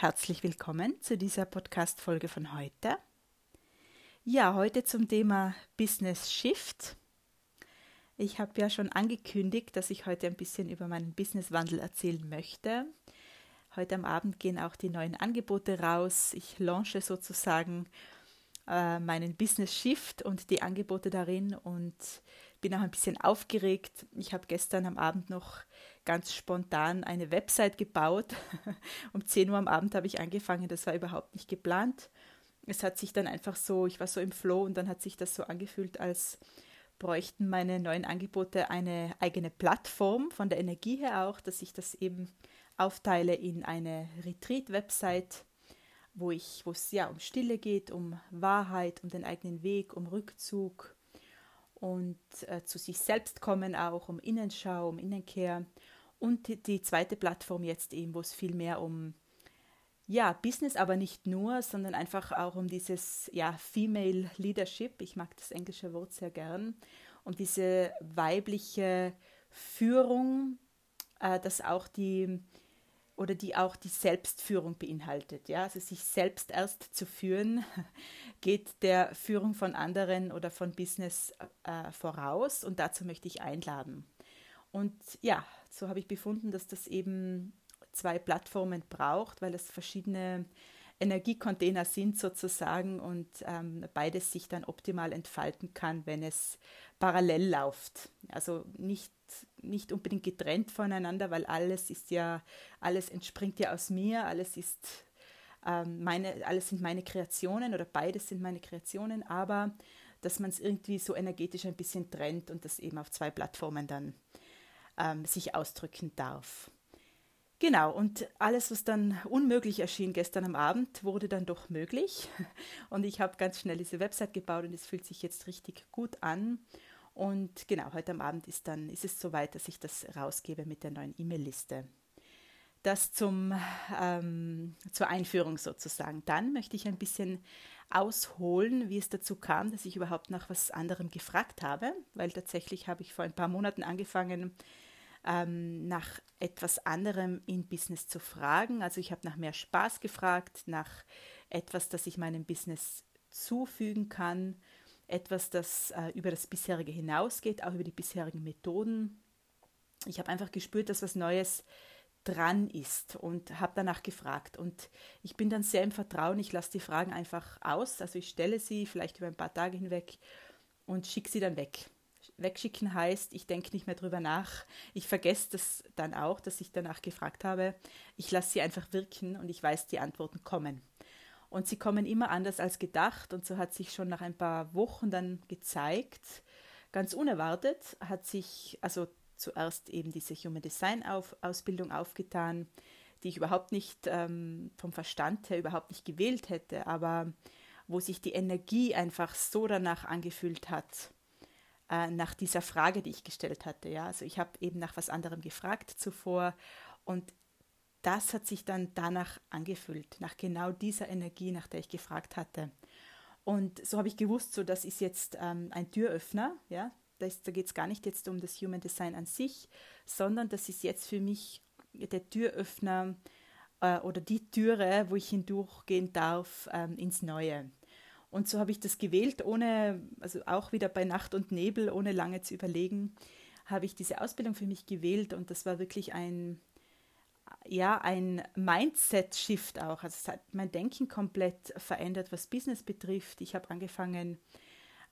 Herzlich willkommen zu dieser Podcast-Folge von heute. Ja, heute zum Thema Business Shift. Ich habe ja schon angekündigt, dass ich heute ein bisschen über meinen Businesswandel erzählen möchte. Heute am Abend gehen auch die neuen Angebote raus. Ich launche sozusagen äh, meinen Business Shift und die Angebote darin und bin auch ein bisschen aufgeregt. Ich habe gestern am Abend noch ganz spontan eine Website gebaut. um 10 Uhr am Abend habe ich angefangen, das war überhaupt nicht geplant. Es hat sich dann einfach so, ich war so im Flow und dann hat sich das so angefühlt, als bräuchten meine neuen Angebote eine eigene Plattform von der Energie her auch, dass ich das eben aufteile in eine Retreat-Website, wo ich, wo es ja um Stille geht, um Wahrheit, um den eigenen Weg, um Rückzug und äh, zu sich selbst kommen auch, um Innenschau, um Innenkehr. Und die, zweite Plattform jetzt eben, wo es viel mehr um ja, Business, aber nicht nur, sondern einfach auch um dieses ja, Female Leadership. Ich mag das englische Wort sehr gern. Um diese weibliche Führung, äh, dass auch die oder die auch die Selbstführung beinhaltet. Ja? Also sich selbst erst zu führen, geht der Führung von anderen oder von Business äh, voraus und dazu möchte ich einladen. Und ja, so habe ich befunden, dass das eben zwei Plattformen braucht, weil es verschiedene Energiecontainer sind sozusagen und ähm, beides sich dann optimal entfalten kann, wenn es parallel läuft. Also nicht, nicht unbedingt getrennt voneinander, weil alles ist ja, alles entspringt ja aus mir, alles ist ähm, meine, alles sind meine Kreationen oder beides sind meine Kreationen, aber dass man es irgendwie so energetisch ein bisschen trennt und das eben auf zwei Plattformen dann ähm, sich ausdrücken darf. Genau, und alles, was dann unmöglich erschien gestern am Abend, wurde dann doch möglich. Und ich habe ganz schnell diese Website gebaut und es fühlt sich jetzt richtig gut an. Und genau, heute am Abend ist dann ist es soweit, dass ich das rausgebe mit der neuen E-Mail-Liste. Das zum, ähm, zur Einführung sozusagen. Dann möchte ich ein bisschen ausholen, wie es dazu kam, dass ich überhaupt nach was anderem gefragt habe, weil tatsächlich habe ich vor ein paar Monaten angefangen, ähm, nach etwas anderem in Business zu fragen. Also ich habe nach mehr Spaß gefragt, nach etwas, das ich meinem Business zufügen kann, etwas, das äh, über das bisherige hinausgeht, auch über die bisherigen Methoden. Ich habe einfach gespürt, dass was Neues dran ist und habe danach gefragt. Und ich bin dann sehr im Vertrauen, ich lasse die Fragen einfach aus, also ich stelle sie vielleicht über ein paar Tage hinweg und schicke sie dann weg wegschicken heißt, ich denke nicht mehr drüber nach. Ich vergesse das dann auch, dass ich danach gefragt habe. Ich lasse sie einfach wirken und ich weiß, die Antworten kommen. Und sie kommen immer anders als gedacht und so hat sich schon nach ein paar Wochen dann gezeigt, ganz unerwartet hat sich also zuerst eben diese Human Design auf, Ausbildung aufgetan, die ich überhaupt nicht ähm, vom Verstand her überhaupt nicht gewählt hätte, aber wo sich die Energie einfach so danach angefühlt hat, äh, nach dieser Frage, die ich gestellt hatte. Ja? Also ich habe eben nach was anderem gefragt zuvor und das hat sich dann danach angefühlt, nach genau dieser Energie, nach der ich gefragt hatte. Und so habe ich gewusst, so das ist jetzt ähm, ein Türöffner, ja. Das, da geht es gar nicht jetzt um das Human Design an sich, sondern das ist jetzt für mich der Türöffner äh, oder die Türe, wo ich hindurchgehen darf ähm, ins Neue. Und so habe ich das gewählt, ohne, also auch wieder bei Nacht und Nebel, ohne lange zu überlegen, habe ich diese Ausbildung für mich gewählt und das war wirklich ein, ja, ein Mindset-Shift auch. Also es hat mein Denken komplett verändert, was Business betrifft. Ich habe angefangen,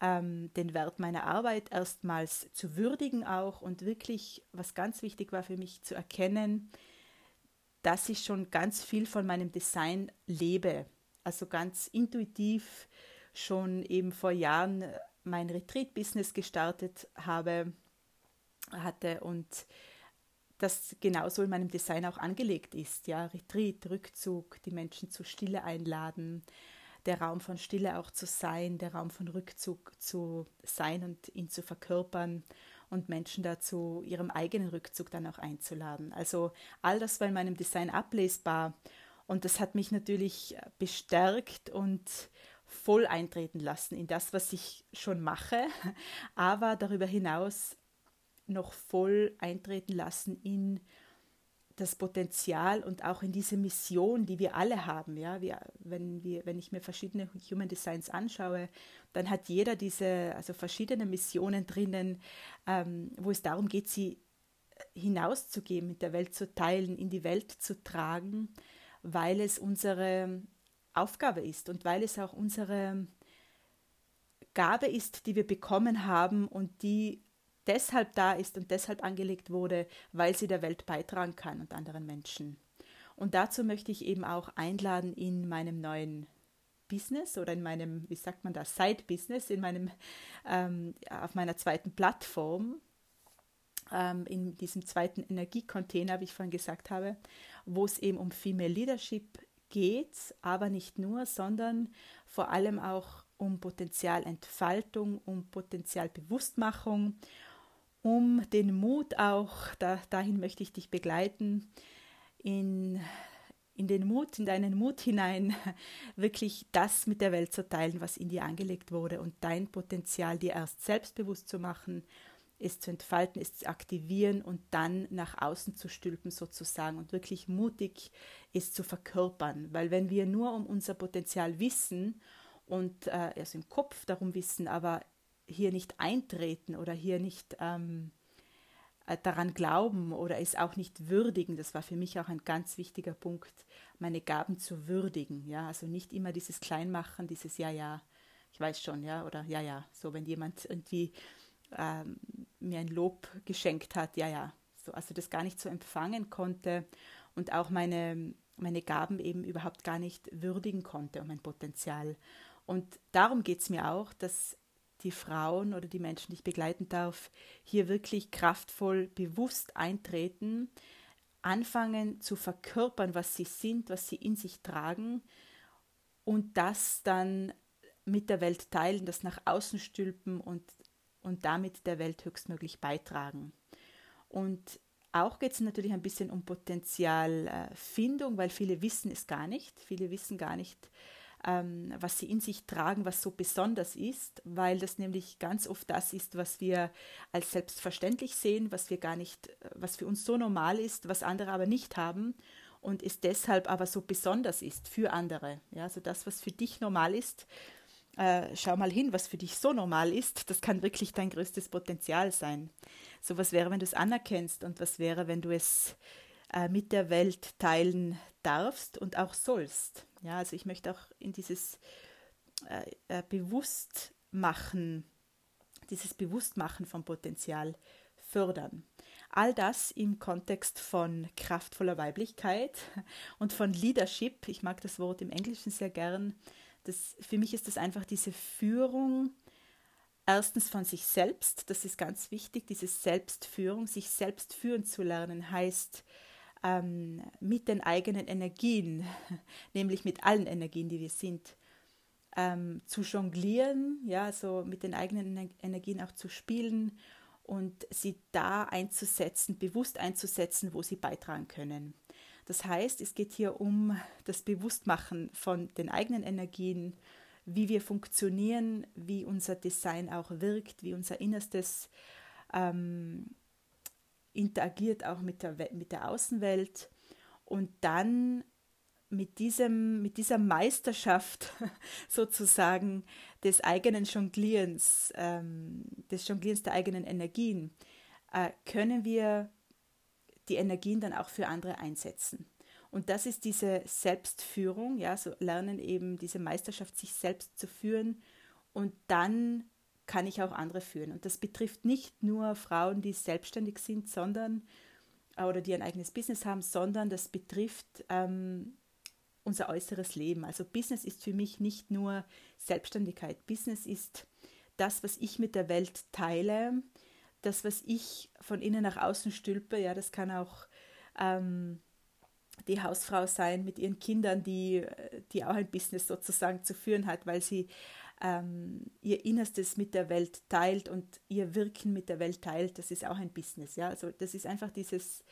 ähm, den Wert meiner Arbeit erstmals zu würdigen auch und wirklich, was ganz wichtig war für mich, zu erkennen, dass ich schon ganz viel von meinem Design lebe also ganz intuitiv schon eben vor Jahren mein Retreat-Business gestartet habe, hatte und das genauso in meinem Design auch angelegt ist. Ja, Retreat, Rückzug, die Menschen zu Stille einladen, der Raum von Stille auch zu sein, der Raum von Rückzug zu sein und ihn zu verkörpern und Menschen dazu ihrem eigenen Rückzug dann auch einzuladen. Also all das war in meinem Design ablesbar und das hat mich natürlich bestärkt und voll eintreten lassen in das, was ich schon mache, aber darüber hinaus noch voll eintreten lassen in das Potenzial und auch in diese Mission, die wir alle haben. Ja, wir, wenn, wir, wenn ich mir verschiedene Human Designs anschaue, dann hat jeder diese, also verschiedene Missionen drinnen, ähm, wo es darum geht, sie hinauszugeben, mit der Welt zu teilen, in die Welt zu tragen, weil es unsere Aufgabe ist und weil es auch unsere Gabe ist, die wir bekommen haben und die deshalb da ist und deshalb angelegt wurde, weil sie der Welt beitragen kann und anderen Menschen. Und dazu möchte ich eben auch einladen in meinem neuen Business oder in meinem, wie sagt man das, Side-Business, in meinem, ähm, auf meiner zweiten Plattform, ähm, in diesem zweiten Energiecontainer, wie ich vorhin gesagt habe, wo es eben um Female Leadership geht, aber nicht nur, sondern vor allem auch um Potenzialentfaltung, um Potenzialbewusstmachung, um den Mut auch, da, dahin möchte ich dich begleiten, in, in den Mut, in deinen Mut hinein, wirklich das mit der Welt zu teilen, was in dir angelegt wurde und dein Potenzial dir erst selbstbewusst zu machen, es zu entfalten, es zu aktivieren und dann nach außen zu stülpen sozusagen und wirklich mutig es zu verkörpern. Weil wenn wir nur um unser Potenzial wissen und äh, erst im Kopf darum wissen, aber hier nicht eintreten oder hier nicht ähm, äh, daran glauben oder es auch nicht würdigen, das war für mich auch ein ganz wichtiger Punkt, meine Gaben zu würdigen. Ja, also nicht immer dieses Kleinmachen, dieses Ja, ja, ich weiß schon, ja, oder Ja, ja, so wenn jemand irgendwie ähm, mir ein Lob geschenkt hat, ja, ja, so, also das gar nicht so empfangen konnte und auch meine, meine Gaben eben überhaupt gar nicht würdigen konnte und mein Potenzial. Und darum geht es mir auch, dass die Frauen oder die Menschen, die ich begleiten darf, hier wirklich kraftvoll, bewusst eintreten, anfangen zu verkörpern, was sie sind, was sie in sich tragen und das dann mit der Welt teilen, das nach außen stülpen und, und damit der Welt höchstmöglich beitragen. Und auch geht es natürlich ein bisschen um Potenzialfindung, weil viele wissen es gar nicht. Viele wissen gar nicht, ähm, was sie in sich tragen, was so besonders ist, weil das nämlich ganz oft das ist, was wir als selbstverständlich sehen, was wir gar nicht, was für uns so normal ist, was andere aber nicht haben und es deshalb aber so besonders ist für andere. Ja, also das, was für dich normal ist, äh, schau mal hin, was für dich so normal ist, das kann wirklich dein größtes Potenzial sein. So was wäre, wenn du es anerkennst und was wäre, wenn du es äh, mit der Welt teilen darfst und auch sollst. Ja, also ich möchte auch in dieses äh, äh, Bewusstmachen, dieses Bewusstmachen vom Potenzial fördern. All das im Kontext von kraftvoller Weiblichkeit und von Leadership. Ich mag das Wort im Englischen sehr gern. Das, für mich ist das einfach diese Führung, erstens von sich selbst, das ist ganz wichtig, diese Selbstführung, sich selbst führen zu lernen, heißt ähm, mit den eigenen Energien, nämlich mit allen Energien, die wir sind, ähm, zu jonglieren, ja, so mit den eigenen Energien auch zu spielen und sie da einzusetzen, bewusst einzusetzen, wo sie beitragen können. Das heißt, es geht hier um das Bewusstmachen von den eigenen Energien, wie wir funktionieren, wie unser Design auch wirkt, wie unser Innerstes ähm, interagiert auch mit der, mit der Außenwelt. Und dann mit, diesem, mit dieser Meisterschaft sozusagen des eigenen Jonglierens, ähm, des Jonglierens der eigenen Energien, äh, können wir die Energien dann auch für andere einsetzen. Und das ist diese Selbstführung, ja, so lernen eben diese Meisterschaft, sich selbst zu führen und dann kann ich auch andere führen. Und das betrifft nicht nur Frauen, die selbstständig sind, sondern oder die ein eigenes Business haben, sondern das betrifft ähm, unser äußeres Leben. Also Business ist für mich nicht nur Selbstständigkeit. Business ist das, was ich mit der Welt teile, das, was ich von innen nach außen stülpe. Ja, das kann auch ähm, die Hausfrau sein mit ihren Kindern, die, die auch ein Business sozusagen zu führen hat, weil sie ähm, ihr Innerstes mit der Welt teilt und ihr Wirken mit der Welt teilt, das ist auch ein Business. Ja? Also das ist einfach dieses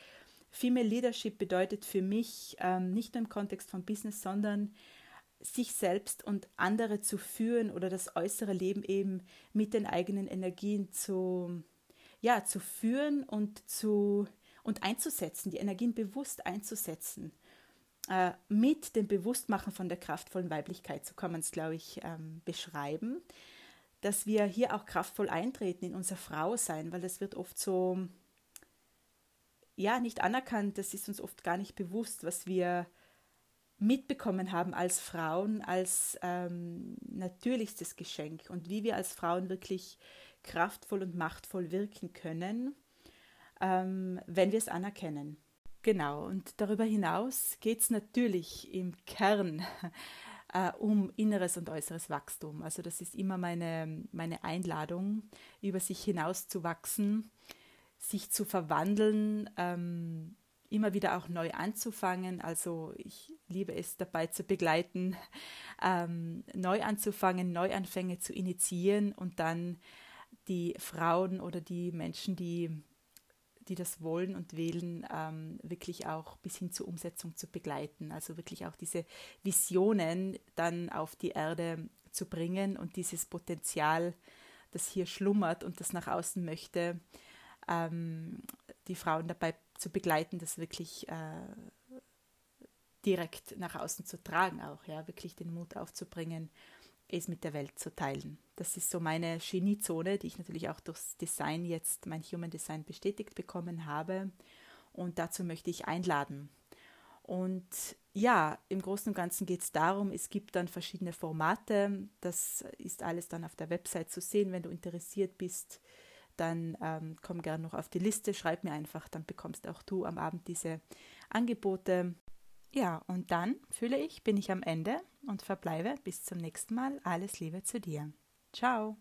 Female Leadership bedeutet für mich ähm, nicht nur im Kontext von Business, sondern sich selbst und andere zu führen oder das äußere Leben eben mit den eigenen Energien zu, ja, zu führen und zu und einzusetzen, die Energien bewusst einzusetzen. Äh, mit dem Bewusstmachen von der kraftvollen Weiblichkeit, so kann man es, glaube ich, ähm, beschreiben, dass wir hier auch kraftvoll eintreten in unser Frausein, weil das wird oft so, ja, nicht anerkannt, das ist uns oft gar nicht bewusst, was wir mitbekommen haben als Frauen, als ähm, natürlichstes Geschenk und wie wir als Frauen wirklich kraftvoll und machtvoll wirken können, ähm, wenn wir es anerkennen. Genau, und darüber hinaus geht es natürlich im Kern äh, um inneres und äußeres Wachstum. Also das ist immer meine, meine Einladung, über sich hinaus zu wachsen, sich zu verwandeln, ähm, immer wieder auch neu anzufangen. Also ich liebe es dabei zu begleiten, ähm, neu anzufangen, Neuanfänge zu initiieren und dann die Frauen oder die Menschen, die, die das wollen und wählen, ähm, wirklich auch bis hin zur Umsetzung zu begleiten. Also wirklich auch diese Visionen dann auf die Erde zu bringen und dieses Potenzial, das hier schlummert und das nach außen möchte, ähm, die Frauen dabei zu begleiten, das wirklich äh, direkt nach außen zu tragen, auch ja, wirklich den Mut aufzubringen, es mit der Welt zu teilen. Das ist so meine Geniezone, die ich natürlich auch durchs Design jetzt, mein Human Design bestätigt bekommen habe. Und dazu möchte ich einladen. Und ja, im Großen und Ganzen geht es darum, es gibt dann verschiedene Formate. Das ist alles dann auf der Website zu sehen, wenn du interessiert bist dann ähm, komm gerne noch auf die Liste, schreib mir einfach, dann bekommst auch du am Abend diese Angebote. Ja, und dann fühle ich, bin ich am Ende und verbleibe bis zum nächsten Mal. Alles Liebe zu dir. Tchau!